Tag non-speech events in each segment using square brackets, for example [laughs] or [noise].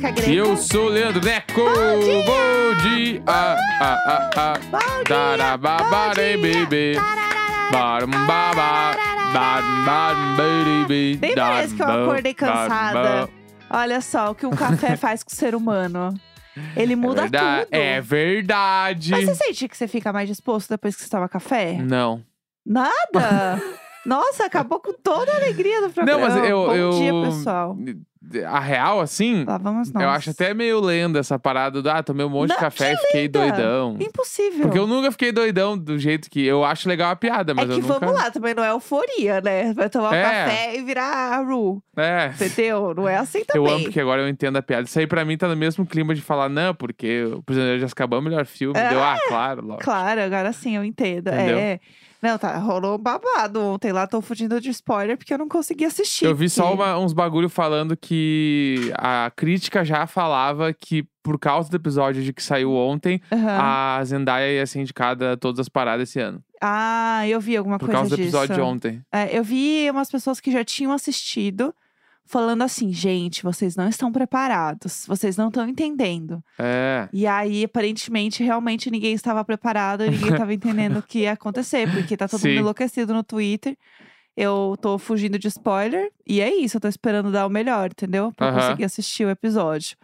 7 de fevereiro. Eu sou o Leandro Neco. Bom dia! Bom dia. Ah, ah, ah, ah. Bom dia! Darababare, bom dia. baby. Tararara, Barum, baba. Barum, barum, baby. Nem parece que eu acordei cansada. Olha só o que um café [laughs] faz com o ser humano. Ele É muda verdade. tudo. É verdade. Mas você sente que você fica mais disposto depois que você toma café? Não. Nada! [laughs] Nossa, acabou com toda a alegria do programa. Não, mas eu. Bom eu... dia, pessoal. A real, assim. Lá vamos nós. Eu acho até meio lenda essa parada do. Ah, tomei um monte Não, de café e que fiquei lenda? doidão. Impossível. Porque eu nunca fiquei doidão do jeito que. Eu acho legal a piada, mas é que eu nunca. vamos lá, também não é euforia, né? Vai tomar um É. café e virar a Ru. É. Entendeu? Não é assim Eu também. amo porque agora eu entendo a piada. Isso aí pra mim tá no mesmo clima de falar, não, porque o Prisioneiro de Azkaban é o melhor filme. É. Deu, ah, claro, logo. Claro, agora sim eu entendo. Entendeu? É. Não, tá, rolou um babado ontem lá, tô fugindo de spoiler porque eu não consegui assistir. Eu vi só uma- uns bagulho falando que a crítica já falava que por causa do episódio de que saiu ontem, Aham. a Zendaya ia ser indicada a todas as paradas esse ano. Ah, eu vi alguma Por coisa causa do disso. episódio de ontem. É, eu vi umas pessoas que já tinham assistido falando assim, gente, vocês não estão preparados, vocês não estão entendendo. É. E aí, aparentemente, realmente ninguém estava preparado, ninguém estava entendendo o que ia acontecer, porque tá todo Sim. mundo enlouquecido no Twitter. Eu tô fugindo de spoiler, e é isso, eu tô esperando dar o melhor, entendeu? Pra Aham. conseguir assistir o episódio.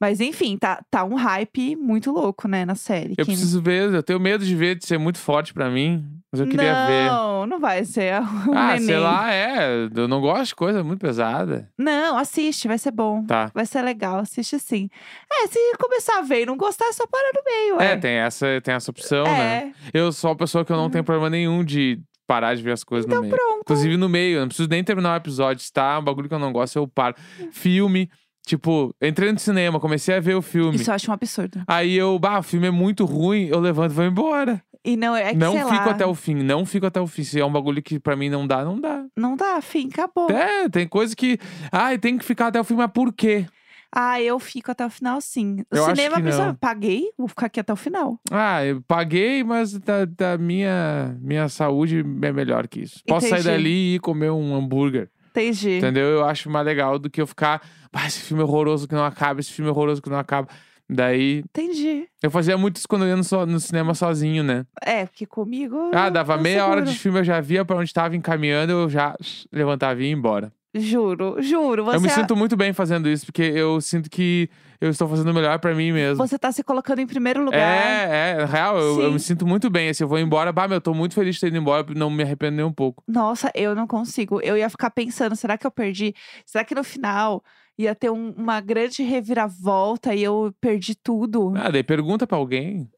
Mas enfim, tá, tá um hype muito louco, né, na série. Eu que- preciso ver, eu tenho medo de ver, de ser muito forte pra mim. Mas eu queria não, ver. Não vai ser [laughs] um Ah, neném. sei lá, é. Eu não gosto de coisa muito pesada. Não, assiste, vai ser bom. Tá. Vai ser legal, assiste sim. É, se começar a ver e não gostar, é só parar no meio, É, ué. tem essa, tem essa opção, né? É, Eu sou uma pessoa que eu não tenho problema nenhum de parar de ver as coisas no meio. Então pronto. Inclusive no meio, eu não preciso nem terminar o episódio. Se tá um bagulho que eu não gosto, eu paro. Filme, tipo, entrei no cinema, comecei a ver o filme. Isso eu acho um absurdo. Aí eu, bah, o filme é muito ruim, eu levanto e vou embora. E não é que, não sei fico lá, até o fim, não fico até o fim. Se é um bagulho que pra mim não dá, não dá. Não dá, fim, acabou. É, tem coisa que. Ai, tem que ficar até o fim, mas por quê? Ah, eu fico até o final, sim. O Eu acho cinema, que a pessoa, não. paguei, vou ficar aqui até o final. Ah, eu paguei, mas da, da minha, minha saúde é melhor que isso. Posso sair Entendi. dali e ir comer um hambúrguer. Entendi. Entendeu? Eu acho mais legal do que eu ficar. Ah, esse filme é horroroso que não acaba, esse filme é horroroso que não acaba. Daí. Entendi. Eu fazia muito isso quando eu ia no, so- no cinema sozinho, né? É, porque comigo. Ah, dava eu meia hora seguro. de filme, eu já via pra onde tava encaminhando, eu já levantava e ia embora. Juro, juro. Você, Eu me sinto muito bem fazendo isso, porque eu sinto que eu estou fazendo o melhor pra mim mesmo. você tá se colocando em primeiro lugar. É, é, real, eu, eu me sinto muito bem. Assim, eu vou embora, bah, meu, eu tô muito feliz de ter ido embora, não me arrependo nem um pouco. Nossa, eu não consigo. Eu ia ficar pensando, será que eu perdi? Será que no final ia ter um- uma grande reviravolta e eu perdi tudo? Ah, daí pergunta pra alguém.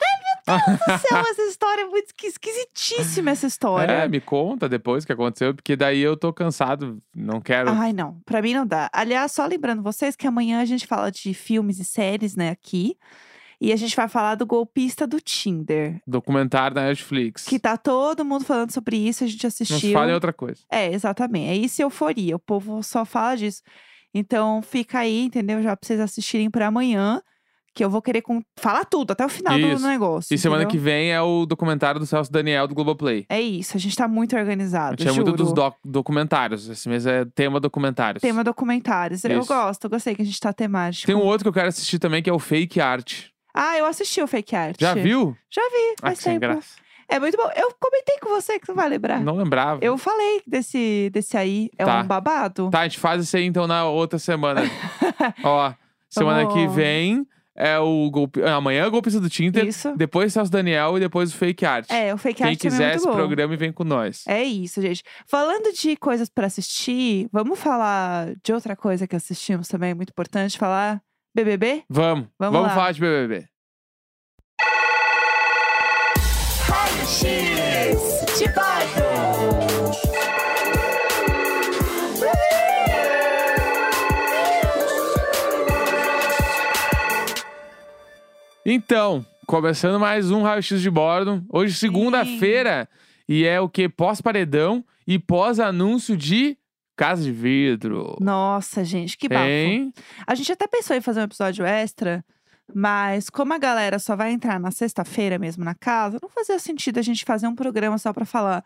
Nossa, [laughs] essa história é muito esqui- esquisitíssima essa história. É, me conta depois o que aconteceu, porque daí eu tô cansado, não quero. Ai, não. Pra mim não dá. Aliás, só lembrando vocês que amanhã a gente fala de filmes e séries, né, aqui. E a gente vai falar do golpista do Tinder. Documentário da Netflix. Que tá todo mundo falando sobre isso, a gente não se assistiu. fala em outra coisa. É, exatamente. É isso e euforia. O povo só fala disso. Então fica aí, entendeu? Já pra vocês assistirem pra amanhã. Que eu vou querer com... falar tudo, até o final do Isso. negócio. E semana entendeu? que vem é o documentário do Celso Daniel do Globoplay. É isso, a gente tá muito A organizado. gente é muito juro. dos doc- documentários. Esse mês é tema documentários. Tema documentários. Eu Isso. gosto, eu gostei que a gente tá temático. Tem um outro que eu quero assistir também, que é o Fake Art. Ah, eu assisti o Fake Art. Já viu? Já vi, Ah, faz sem tempo. graça. É muito bom. Eu comentei com você que tu vai lembrar. Não lembrava. Eu falei desse, desse aí. É Tá. um babado. Tá, a gente faz isso aí então na outra semana. [laughs] Ó, semana que Vamos- vem é o golpe. ah, Amanhã é o golpista do Tinder. Isso. Depois Celso Daniel e depois o Fake Art. É, o Fake Quem Art também é quiser muito esse bom. programa e vem com nós. É isso, gente. Falando de coisas pra assistir, vamos falar de outra coisa que assistimos também, muito importante, falar BBB? Vamos, Vamos lá. falar de BBB. X de Então, começando mais um Raio X de Bordo. Hoje, segunda-feira, e é o que? Pós-paredão e pós-anúncio de Casa de Vidro. Nossa, gente, que bafo. Hein? A gente até pensou em fazer um episódio extra, mas como a galera só vai entrar na sexta-feira mesmo na casa, não fazia sentido a gente fazer um programa só pra falar: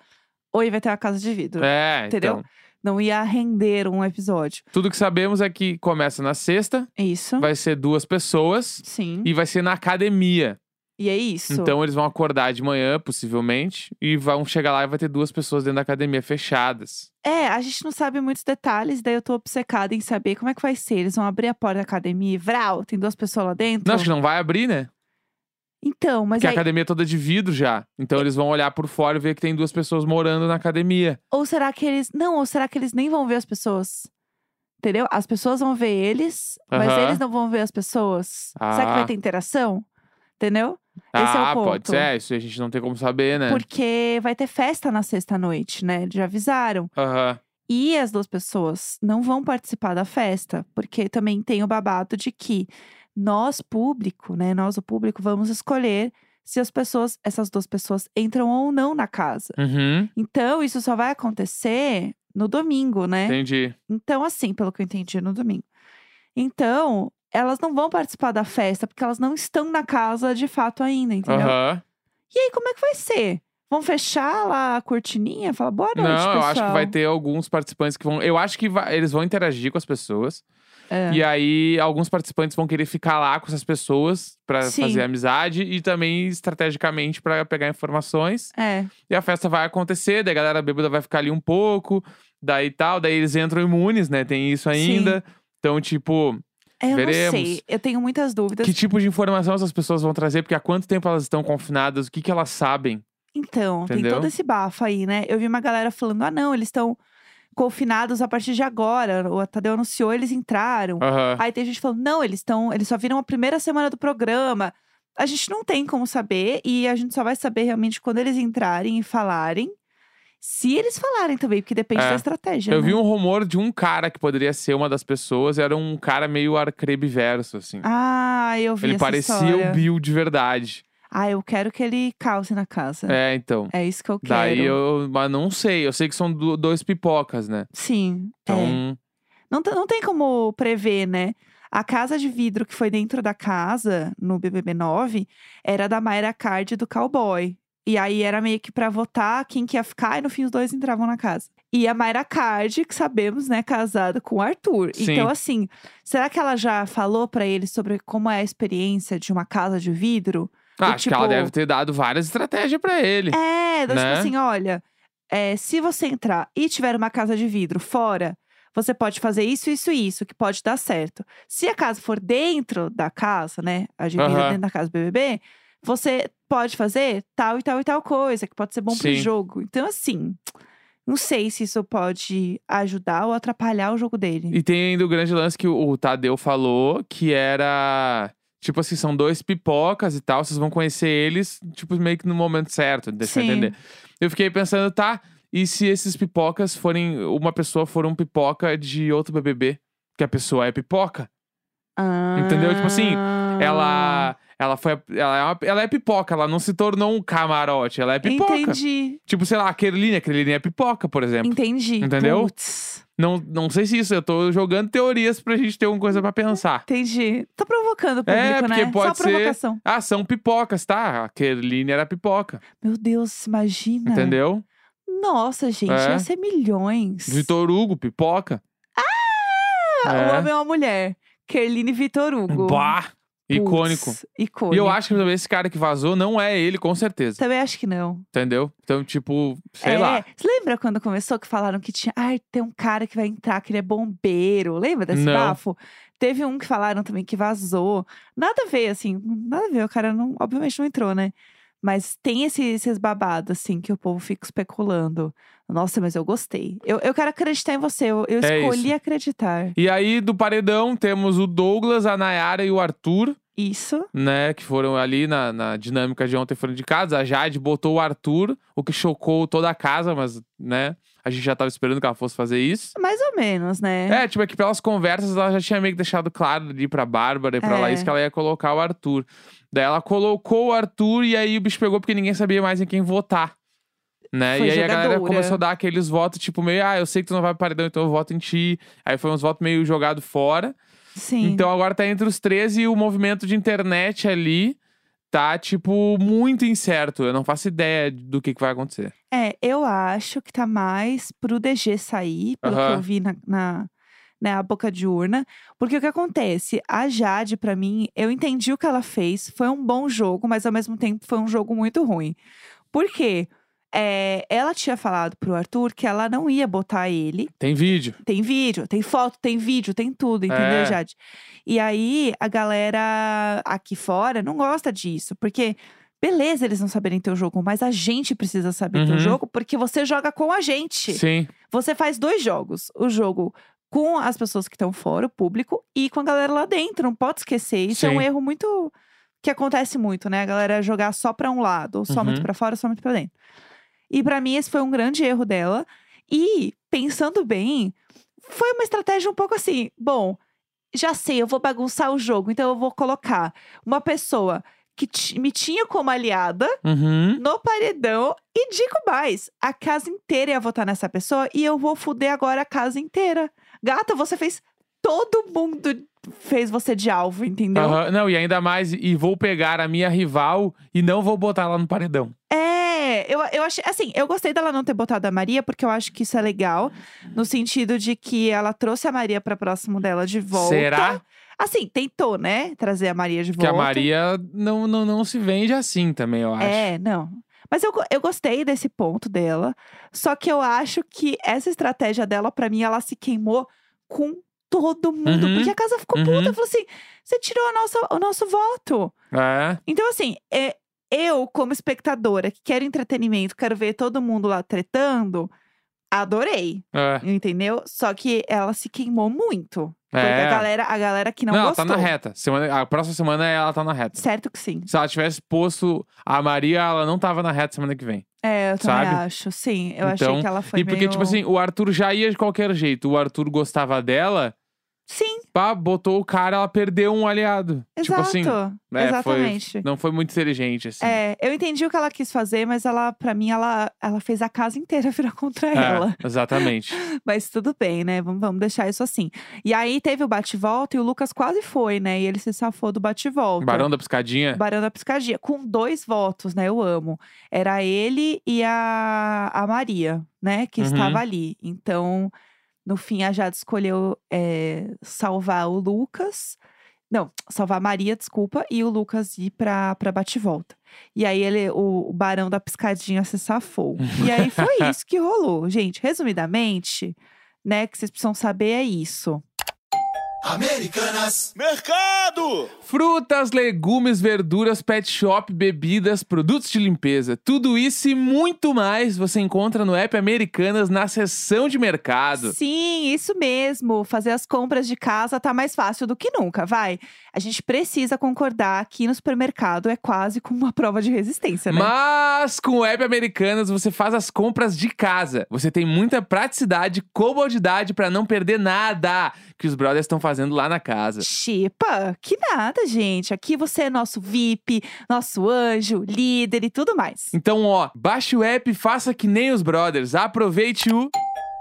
Oi, vai ter uma casa de vidro. É, Entendeu? então. Não ia render um episódio. Tudo que sabemos é que começa na sexta, Isso. vai ser duas pessoas Sim. e vai ser na academia. E é isso. Então eles vão acordar de manhã, possivelmente, e vão chegar lá e vai ter duas pessoas dentro da academia fechadas. É, a gente não sabe muitos detalhes, daí eu tô obcecada em saber como é que vai ser. Eles vão abrir a porta da academia e vral, tem duas pessoas lá dentro. Não, acho que não vai abrir, né? Então, mas Porque a aí... academia é toda de vidro já. Então eles vão olhar por fora e ver que tem duas pessoas morando na academia. Ou será que eles. Não, ou será que eles nem vão ver as pessoas? Entendeu? As pessoas vão ver eles, mas Aham. eles não vão ver as pessoas. Será que Ah. vai ter interação? Entendeu? É ah, ponto. pode ser. Isso a gente não tem como saber, né? Porque vai ter festa na sexta-noite, né? Já avisaram. Aham. E as duas pessoas não vão participar da festa, porque também tem o babado de que nós, público, né? Nós, o público, vamos escolher se as pessoas, essas duas pessoas, entram ou não na casa. Uhum. Então, isso só vai acontecer no domingo, né? Entendi. Então, assim, pelo que eu entendi, no domingo. Então, elas não vão participar da festa, porque elas não estão na casa de fato ainda, entendeu? Aham. E aí, como é que vai ser? Vão fechar lá a cortininha? Fala, boa noite, Não, pessoal. eu acho que vai ter alguns participantes que vão. Eu acho que vai- eles vão interagir com as pessoas. É. E aí, alguns participantes vão querer ficar lá com essas pessoas pra Sim. fazer amizade e também estrategicamente pra pegar informações. É, E a festa vai acontecer, daí a galera bêbada vai ficar ali um pouco, daí tal, daí eles entram imunes, né? Tem isso ainda. Então, tipo, eu Veremos. não sei. Eu tenho muitas dúvidas. que tipo de informação essas pessoas vão trazer? Porque há quanto tempo elas estão confinadas? O que, que elas sabem? Então, tem Entendeu? todo esse bafo aí, né? Eu vi uma galera falando: ah, não, eles estão confinados a partir de agora. O Tadeu anunciou, eles entraram. Aham. Aí tem gente falando: não, eles estão. Eles só viram a primeira semana do programa. A gente não tem como saber, e a gente só vai saber realmente quando eles entrarem e falarem. Se eles falarem também, porque depende É. da estratégia. Eu né? vi um rumor de um cara que poderia ser uma das pessoas, era um cara meio arcrebiverso, assim. Ah, eu vi Ele parecia história. o Bill de verdade. Ah, eu quero que ele cause na casa. É, então. É isso que eu quero. Daí eu. Mas não sei. Eu sei que são do- dois pipocas, né? Sim. é. Então. Não, te- não tem como prever, né? A casa de vidro que foi dentro da casa, no BBB 9, era da Mayra Card e do Cowboy. E aí era meio que pra votar quem que ia ficar, e no fim os dois entravam na casa. E a Mayra Card, que sabemos, né, casada com o Arthur. Sim. Então, assim, será que ela já falou pra ele sobre como é a experiência de uma casa de vidro? Ah, Do acho que ela tipo- deve ter dado várias estratégias pra ele. É, do Né? tipo assim, olha, é, se você entrar e tiver uma casa de vidro fora, você pode fazer isso, isso e isso, que pode dar certo. Se a casa for dentro da casa, né? A de vidro Aham. dentro da casa do BBB, você pode fazer tal e tal e tal coisa, que pode ser bom pro Sim. jogo. Então, assim, não sei se isso pode ajudar ou atrapalhar o jogo dele. E tem ainda o grande lance que o, Tadeu falou, que era. Tipo assim, são dois pipocas e tal, vocês vão conhecer eles, tipo, meio que no momento certo, deixa eu entender. Eu fiquei pensando, tá, e se esses pipocas forem. Uma pessoa for um pipoca de outro BBB? Que a pessoa é pipoca? Entendeu? Tipo assim, Ah. Ela. Ela foi. Ela é, uma- ela é pipoca, ela não se tornou um camarote, ela é pipoca. Entendi, Tipo, sei lá, a Kerline, a Kerline é pipoca, por exemplo. entendi. Entendeu? Putz. Não, não sei se isso, eu tô jogando teorias pra gente ter alguma coisa pra pensar. Entendi. Tô provocando o público, É, porque né? pode Só ser- provocação. Ah, são pipocas, tá? A Kerline era pipoca, Meu Deus, imagina. entendeu? Nossa, gente, É. ia ser milhões. Vitor Hugo, pipoca. Ah, É. O homem é uma mulher. Kerline Vitor Hugo. Bah! Icônico. Icônico. E eu acho que também esse cara que vazou não é ele, com certeza. Também acho que não. Entendeu? Então, tipo, sei é. lá. Você lembra quando começou que falaram que tinha. Ai, tem um cara que vai entrar, que ele é bombeiro. Lembra desse Não. bafo? Teve um que falaram também que vazou. Nada a ver, assim. Nada a ver. O cara não, obviamente não entrou, né? Mas tem esse- esses babados, assim, que o povo fica especulando. Nossa, mas eu gostei. Eu, eu quero acreditar em você. Eu, eu É escolhi isso. acreditar. E aí, do paredão, temos o Douglas, a Nayara e o Arthur, Isso. né? Que foram ali na, na dinâmica de ontem, foram de casa. A Jade botou o Arthur, o que chocou toda a casa, mas, né? A gente já tava esperando que ela fosse fazer isso. Mais ou menos, né? É, tipo, é que pelas conversas ela já tinha meio que deixado claro ali pra Bárbara e pra É. Laís que ela ia colocar o Arthur. Daí ela colocou o Arthur e aí o bicho pegou porque ninguém sabia mais em quem votar. Né? Foi e aí a galera jogadora. começou a dar aqueles votos, tipo, meio, ah, eu sei que tu não vai pro paredão, então eu voto em ti. Aí foi uns votos meio jogado fora. Sim. Então agora tá entre os três e o movimento de internet ali tá, tipo, muito incerto. Eu não faço ideia do que, que vai acontecer. É, eu acho que tá mais pro DG sair, pelo que eu vi na, na né, a boca de urna. Porque o que acontece? A Jade, pra mim, eu entendi o que ela fez. Foi um bom jogo, mas ao mesmo tempo foi um jogo muito ruim. Por quê? É, ela tinha falado pro Arthur que ela não ia botar ele. Tem vídeo. Tem vídeo, tem foto, tem vídeo, tem tudo, entendeu, É. Jade? E aí, a galera aqui fora não gosta disso, porque beleza eles não saberem teu jogo, mas a gente precisa saber teu Uhum. jogo, porque você joga com a gente. Sim. Você faz dois jogos: o jogo com as pessoas que estão fora, o público, e com a galera lá dentro. Não pode esquecer. Isso é um Sim. erro muito. que acontece muito, né? A galera jogar só pra um lado, ou só muito Uhum. pra fora, só muito pra dentro. E pra mim, esse foi um grande erro dela. E, pensando bem, foi uma estratégia um pouco assim: bom, já sei, eu vou bagunçar o jogo, então eu vou colocar uma pessoa que me tinha como aliada Uhum. no paredão. E digo mais: a casa inteira ia votar nessa pessoa e eu vou fuder agora a casa inteira. Gata, você fez. Todo mundo fez você de alvo, entendeu? Aham. Não, e ainda mais, e vou pegar a minha rival e não vou botar ela no paredão. É, eu, eu achei. Assim, eu gostei dela não ter botado a Maria, porque eu acho que isso é legal. No sentido de que ela trouxe a Maria pra próximo dela de volta. Será? Assim, tentou, né? Trazer a Maria de Porque volta. a Maria não, não, não se vende assim também, eu acho. É, não. Mas eu, eu gostei desse ponto dela. Só que eu acho que essa estratégia dela, pra mim, ela se queimou com todo mundo. Uhum, Porque a casa ficou uhum. puta. Falou assim: você tirou a nossa, o nosso voto. É. Então, assim, é, eu, como espectadora, que quero entretenimento, quero ver todo mundo lá tretando, adorei. É. Entendeu? Só que ela se queimou muito. Porque É. a galera, a galera que não, ela gostou. tá na reta. Semana, a próxima semana ela tá na reta. Certo que sim. Se ela tivesse posto a Maria, ela não tava na reta semana que vem. É, eu também Sabe? acho. Sim, eu achei Então, que ela foi e porque, meio... tipo assim, o Arthur já ia de qualquer jeito. O Arthur gostava dela, Sim, pá, botou o cara, ela perdeu um aliado. Tipo exato. assim, né, Exatamente. Foi, não foi muito inteligente, assim. É, eu entendi o que ela quis fazer, mas ela, para mim, ela, ela fez a casa inteira [laughs] virar contra É, ela. exatamente. [laughs] Mas tudo bem, né? Vamos, vamos deixar isso assim. E aí teve o bate-volta e o Lucas quase foi, né? E ele se safou do bate-volta. Barão da Piscadinha. Barão da Piscadinha, com dois votos, né? Eu amo. Era ele e a, a Maria, né? Que Uhum. estava ali. Então, no fim, a Jade escolheu é, salvar o Lucas. Não, salvar a Maria, desculpa, e o Lucas ir pra, pra bate-volta. E aí ele, o, o Barão da Piscadinha se safou. e aí foi [laughs] isso que rolou. Gente, resumidamente, né, que vocês precisam saber é isso. Americanas. Mercado! Frutas, legumes, verduras, pet shop, bebidas, produtos de limpeza. Tudo isso e muito mais você encontra no app Americanas na seção de mercado. Sim, isso mesmo. Fazer as compras de casa tá mais fácil do que nunca, vai. A gente precisa concordar que no supermercado é quase como uma prova de resistência, né? Mas com o app Americanas você faz as compras de casa. Você tem muita praticidade, comodidade pra não perder nada que os brothers estão fazendo lá na casa. Chipa, que nada, gente. Aqui você é nosso VIP, nosso anjo, líder e tudo mais. Então, ó, baixe o app e faça que nem os brothers. Aproveite o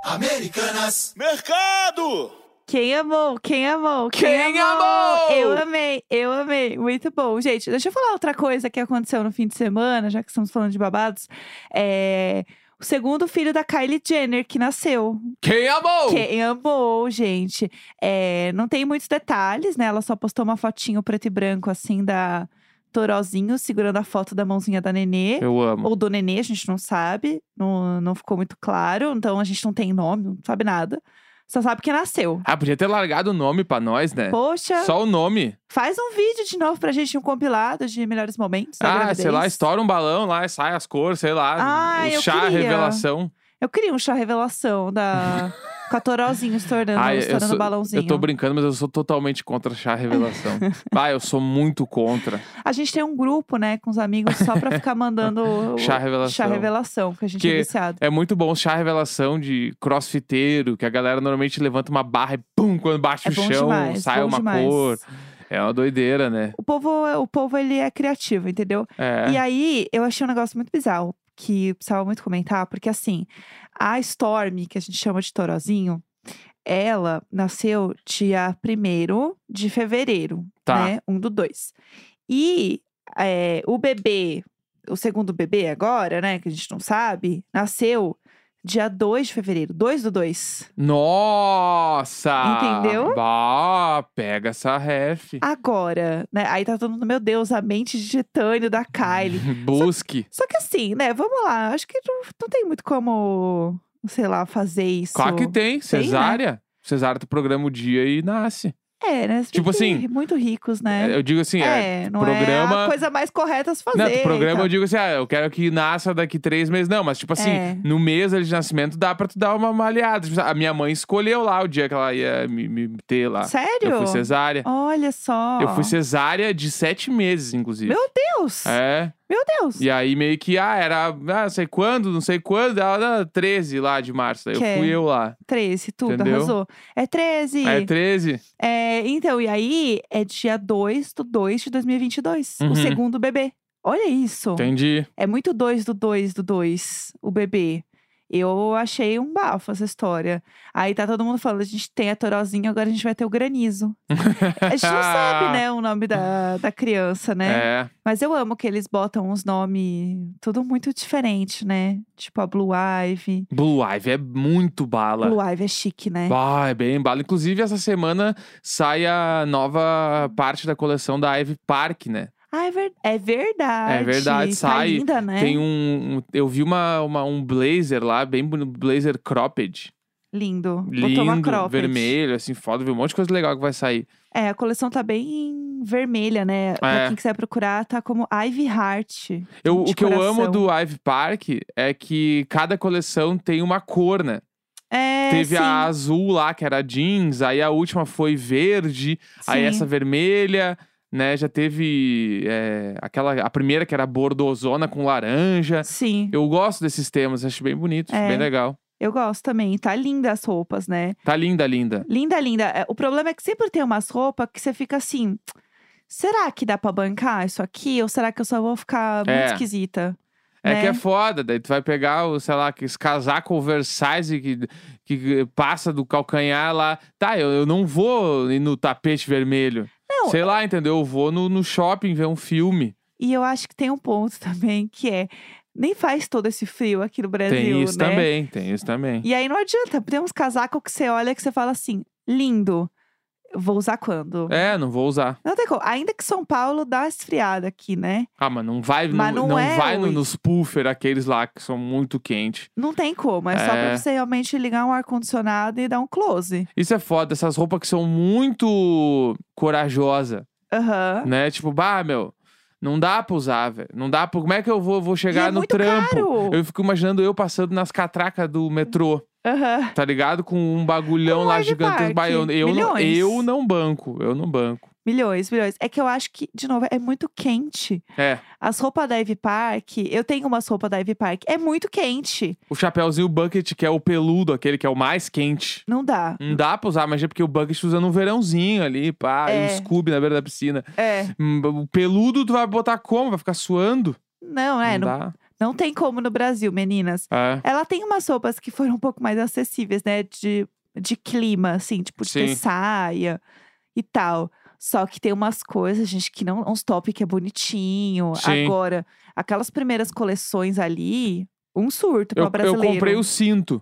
Americanas. Mercado! Quem amou? Quem amou? Quem amou? Eu amei, eu amei. Muito bom. Gente, deixa eu falar outra coisa que aconteceu no fim de semana, já que estamos falando de babados. É. O segundo filho da Kylie Jenner que nasceu. Quem amou? Quem amou, gente. É, não tem muitos detalhes, né? Ela só postou uma fotinho preto e branco, assim, da Torozinho segurando a foto da mãozinha da Nenê. Eu amo. Ou do Nenê, a gente não sabe. Não, não ficou muito claro. Então a gente não tem nome, não sabe nada. Só sabe que nasceu. Ah, podia ter largado o nome pra nós, né? Poxa, Só o nome. faz um vídeo de novo pra gente, um compilado de melhores momentos. da Ah, gravidez. sei lá, estoura um balão lá sai as cores, sei lá. Ah, o eu chá queria. revelação. Eu queria um chá revelação da. [laughs] Torozinho estourando, Ah, estourando o sou, balãozinho. eu tô brincando, mas eu sou totalmente contra chá revelação. [laughs] ah, eu sou muito contra A gente tem um grupo, né, com os amigos só pra ficar mandando [laughs] chá revelação. chá revelação, porque a gente Que é viciado. É muito bom chá revelação de crossfiteiro, que a galera normalmente levanta uma barra e pum, quando bate É o chão, demais, sai uma demais. cor. É uma doideira, né? O povo, o povo, ele é criativo, entendeu? É. E aí, eu achei um negócio muito bizarro, que precisava muito comentar, porque assim, a Storm, que a gente chama de Torozinho, ela nasceu dia 1 de fevereiro, Tá. né? Um do dois. E é, o bebê, o segundo bebê agora, né, que a gente não sabe, nasceu dia 2 de fevereiro, 2 do 2. Nossa! Entendeu? Bah, pega essa ref. Agora, né? Aí tá todo mundo, meu Deus, a mente de titânio da Kylie. [laughs] Busque. Só que assim, né? Vamos lá. Acho que não, não tem muito como, sei lá, fazer isso. Claro que tem, Tem, né? cesárea. Cesárea tu programa o dia e nasce. É, né? Tipo assim, Muito ricos, né? Eu digo assim, é, É, não programa- é a coisa mais correta a se fazer. Não, programa então. eu digo assim, ah, eu quero que nasça daqui três meses. Não, mas tipo assim, É. no mês de nascimento dá pra tu dar uma malhada. Tipo, a minha mãe escolheu lá o dia que ela ia me, me ter lá. Sério? Eu fui cesárea. Olha só. Eu fui cesárea de sete meses, inclusive. Meu Deus! É. Meu Deus! E aí meio que, ah, era, ah, não sei quando, não sei quando, ela 13 lá de março. Daí Que eu é? fui eu lá. 13, tudo, Entendeu? arrasou. É 13. É 13? É, então, e aí é dia 2 do 2 de 2022. Uhum. O segundo bebê. Olha isso. Entendi. É muito 2 do 2 do 2, o bebê. Eu achei um bafo essa história. Aí tá todo mundo falando, a gente tem a Torozinha, agora a gente vai ter o granizo. A gente não sabe, [laughs] né, o nome da, da criança, né? É. Mas eu amo que eles botam uns nomes tudo muito diferente, né? Tipo a Blue Ivy. Blue Ivy é muito bala. Blue Ivy é chique, né? Bah, é bem bala. Inclusive, essa semana sai a nova parte da coleção da Ivy Park, né? Ah, é, ver- é verdade. É verdade, Tá sai. linda, né? Tem um, um- Eu vi uma, uma- um blazer lá, bem bonito, blazer cropped. Lindo. Botou uma Lindo, cropped. vermelho, assim, foda. Vi um monte de coisa legal que vai sair. É, a coleção tá bem vermelha, né? Pra É. quem quiser procurar, tá como Ivy Heart. Eu, o que eu amo coração. do Ivy Park é que cada coleção tem uma cor, né? É, Teve sim. a azul lá, que era jeans, aí a última foi verde, aí Sim. essa vermelha, né? Já teve é, aquela, a primeira que era bordozona com laranja. Sim, Eu gosto desses temas, acho bem bonito, É. bem legal. eu gosto também. Tá linda as roupas, né? Tá linda, linda. Linda, linda. É, O problema é que sempre tem umas roupas que você fica assim. Será que dá pra bancar isso aqui? Ou será que eu só vou ficar muito É. esquisita? É né? que é foda, daí tu vai pegar, o, sei lá, esse casaco oversize que, que passa do calcanhar lá. Tá, eu, eu não vou ir no tapete vermelho. Não, Sei lá, entendeu? Eu vou no, no shopping ver um filme. E eu acho que tem um ponto [laughs] também que é. Nem faz todo esse frio aqui no Brasil, tem isso né? também, tem isso também. E aí não adianta. Tem uns casacos que você olha que você fala assim, lindo. Vou usar quando? É, não vou usar. Não tem como. Ainda que São Paulo dá esfriada aqui, né? Ah, mas não vai, Mas não, não não é vai nos puffer, aqueles lá que são muito quentes. Não tem como. É, só É. pra você realmente ligar um ar-condicionado e dar um close. Isso é foda, essas roupas que são muito corajosa, Aham. né? Tipo, bah, meu, não dá pra usar, velho. Não dá pra... Como é que eu vou, vou chegar é no trampo? caro. Eu fico imaginando eu passando nas catracas do metrô, Aham. tá ligado? Com um bagulhão lá gigantesco. Bah, eu, eu, não, eu não banco, eu não banco. Milhões, milhões. É que eu acho que, de novo, é muito quente. É, As roupas da Ivy Park, eu tenho umas roupas da Ivy Park, é muito quente. o chapéuzinho bucket, que é o peludo, aquele que é o mais quente. Não dá. Não dá pra usar, mas é porque o bucket usa no verãozinho ali, pá, e É. o Scooby na beira da piscina. É. Hum, O peludo tu vai botar como? Vai ficar suando? Não, é. não Não, dá. Não tem como no Brasil, meninas. É. Ela tem umas roupas que foram um pouco mais acessíveis, né? De, de clima, assim, tipo, de ter saia e tal. Só que tem umas coisas, gente, que não. Uns top que é bonitinho. Sim. Agora, aquelas primeiras coleções ali, um surto pra Eu, eu brasileiro. comprei o cinto.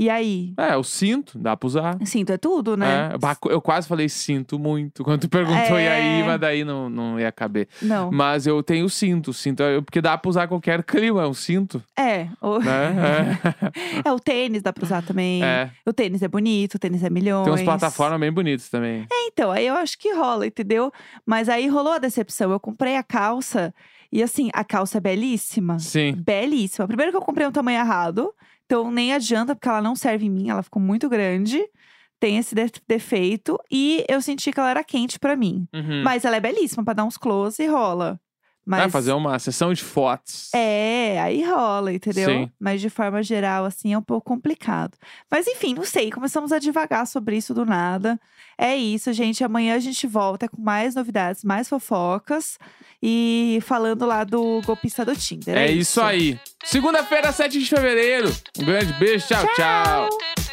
E aí? É, o cinto, dá pra usar. Cinto é tudo, né? É, eu quase falei sinto muito quando tu perguntou e aí, É. mas daí não, não ia caber. Não. Mas eu tenho cinto, cinto é- porque dá pra usar qualquer clima, é um cinto, É. O, né? [laughs] é, o tênis dá pra usar também. É. O tênis é bonito, o tênis é milhões. Tem umas plataformas bem bonitas também. É, então, aí eu acho que rola, entendeu? Mas aí rolou a decepção. Eu comprei a calça e assim, a calça é belíssima. Sim. Belíssima. Primeiro que eu comprei um tamanho errado, então nem adianta, porque ela não serve em mim, ela ficou muito grande. Tem esse de- defeito. E eu senti que ela era quente pra mim. Uhum. Mas ela é belíssima, pra dar uns close e rola. Mas Vai fazer uma sessão de fotos. é, aí rola, entendeu? Sim. Mas de forma geral, assim, é um pouco complicado. Mas enfim, não sei, começamos a devagar sobre isso do nada. É isso, gente. Amanhã a gente volta com mais novidades, mais fofocas. E falando lá do golpista do Tinder. É, isso aí. Segunda-feira, 7 de fevereiro. Um grande beijo, tchau. tchau. tchau.